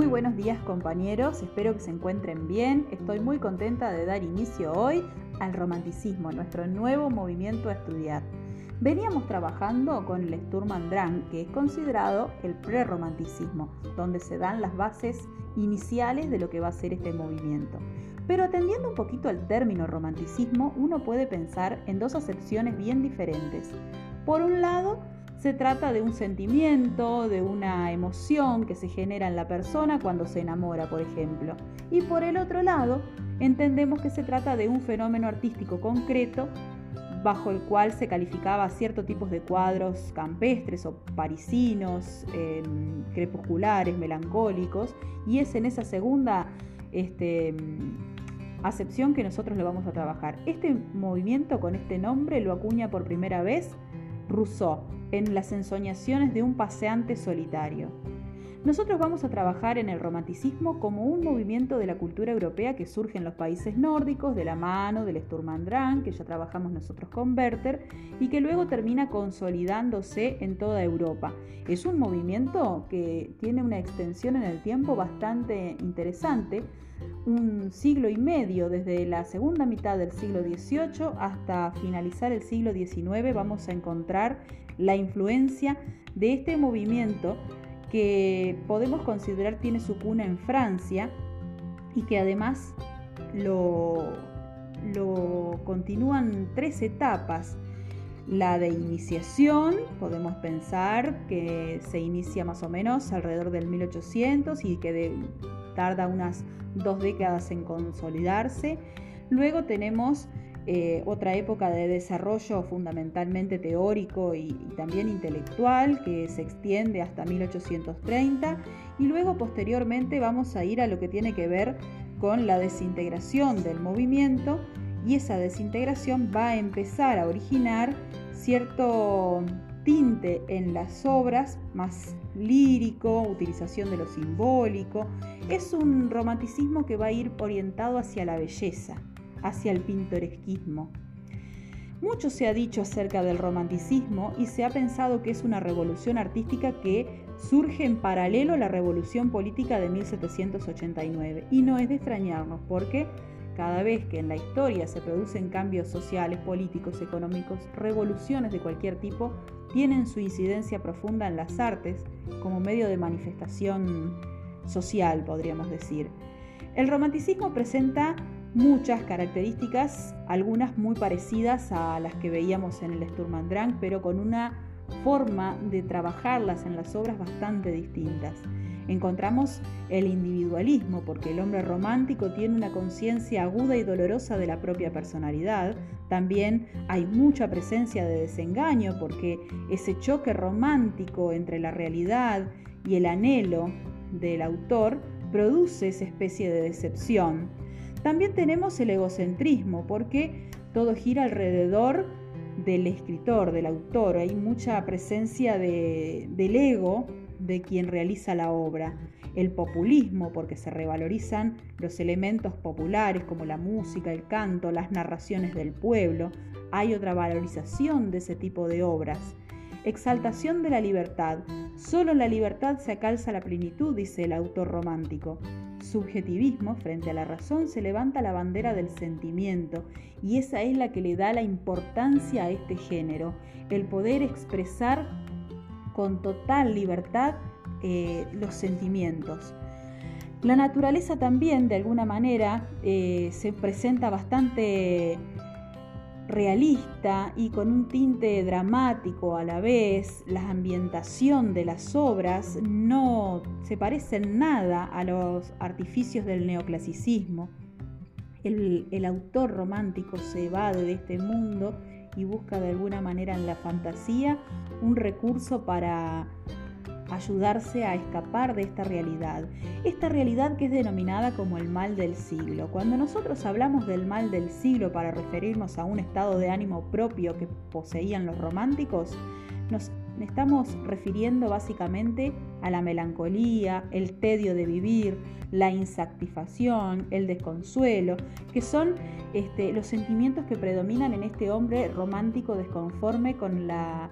Muy buenos días compañeros, espero que se encuentren bien. Estoy muy contenta de dar inicio hoy al romanticismo, nuestro nuevo movimiento a estudiar. Veníamos trabajando con el Sturm que es considerado el prerromanticismo, donde se dan las bases iniciales de lo que va a ser este movimiento. Pero atendiendo un poquito al término romanticismo, uno puede pensar en dos acepciones bien diferentes. Por un lado, se trata de un sentimiento, de una emoción que se genera en la persona cuando se enamora, por ejemplo. Y por el otro lado, entendemos que se trata de un fenómeno artístico concreto bajo el cual se calificaba ciertos tipos de cuadros campestres o parisinos, em, crepusculares, melancólicos, y es en esa segunda este, acepción que nosotros lo vamos a trabajar. Este movimiento con este nombre lo acuña por primera vez Rousseau en las ensoñaciones de un paseante solitario. Nosotros vamos a trabajar en el romanticismo como un movimiento de la cultura europea que surge en los países nórdicos de la mano del Sturm und Drang, que ya trabajamos nosotros con Werther, y que luego termina consolidándose en toda Europa. Es un movimiento que tiene una extensión en el tiempo bastante interesante, un siglo y medio, desde la segunda mitad del siglo XVIII hasta finalizar el siglo XIX, vamos a encontrar la influencia de este movimiento que podemos considerar tiene su cuna en Francia y que además lo, continúan tres etapas. La de iniciación, podemos pensar que se inicia más o menos alrededor del 1800 y que tarda unas dos décadas en consolidarse. Luego tenemos eh, otra época de desarrollo fundamentalmente teórico y, también intelectual que se extiende hasta 1830 y luego posteriormente vamos a ir a lo que tiene que ver con la desintegración del movimiento y esa desintegración va a empezar a originar cierto tinte en las obras más lírico, utilización de lo simbólico. Es un romanticismo que va a ir orientado hacia la belleza hacia el pintoresquismo. Mucho se ha dicho acerca del romanticismo y se ha pensado que es una revolución artística que surge en paralelo a la revolución política de 1789. Y no es de extrañarnos porque cada vez que en la historia se producen cambios sociales, políticos, económicos, revoluciones de cualquier tipo, tienen su incidencia profunda en las artes como medio de manifestación social, podríamos decir. El romanticismo presenta muchas características, algunas muy parecidas a las que veíamos en el Sturm und Drang, pero con una forma de trabajarlas en las obras bastante distintas. Encontramos el individualismo, porque el hombre romántico tiene una conciencia aguda y dolorosa de la propia personalidad. También hay mucha presencia de desengaño, porque ese choque romántico entre la realidad y el anhelo del autor produce esa especie de decepción. También tenemos el egocentrismo, porque todo gira alrededor del escritor, del autor. Hay mucha presencia del ego de quien realiza la obra. El populismo, porque se revalorizan los elementos populares como la música, el canto, las narraciones del pueblo. Hay otra valorización de ese tipo de obras. Exaltación de la libertad. Solo la libertad se acalza la plenitud, dice el autor romántico subjetivismo frente a la razón se levanta la bandera del sentimiento y esa es la que le da la importancia a este género, el poder expresar con total libertad eh, los sentimientos. La naturaleza también, de alguna manera, eh, se presenta bastante realista y con un tinte dramático a la vez, la ambientación de las obras no se parecen nada a los artificios del neoclasicismo. El, el autor romántico se evade de este mundo y busca de alguna manera en la fantasía un recurso para ayudarse a escapar de esta realidad, esta realidad que es denominada como el mal del siglo. Cuando nosotros hablamos del mal del siglo para referirnos a un estado de ánimo propio que poseían los románticos, nos estamos refiriendo básicamente a la melancolía, el tedio de vivir, la insatisfacción, el desconsuelo, que son este, los sentimientos que predominan en este hombre romántico desconforme con la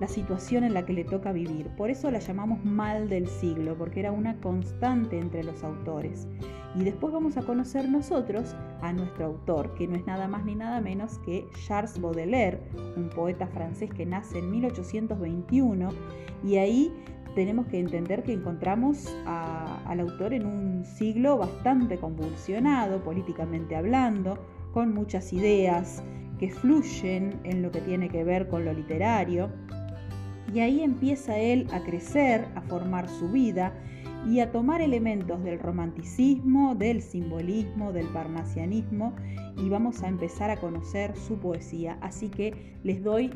la situación en la que le toca vivir. Por eso la llamamos mal del siglo, porque era una constante entre los autores. Y después vamos a conocer nosotros a nuestro autor, que no es nada más ni nada menos que Charles Baudelaire, un poeta francés que nace en 1821 y ahí tenemos que entender que encontramos al autor en un siglo bastante convulsionado, políticamente hablando, con muchas ideas que fluyen en lo que tiene que ver con lo literario. Y ahí empieza él a crecer, a formar su vida y a tomar elementos del romanticismo, del simbolismo, del parnasianismo y vamos a empezar a conocer su poesía. Así que les doy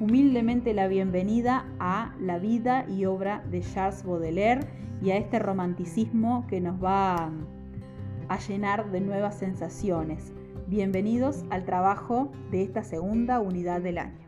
humildemente la bienvenida a la vida y obra de Charles Baudelaire y a este romanticismo que nos va a llenar de nuevas sensaciones. Bienvenidos al trabajo de esta segunda unidad del año.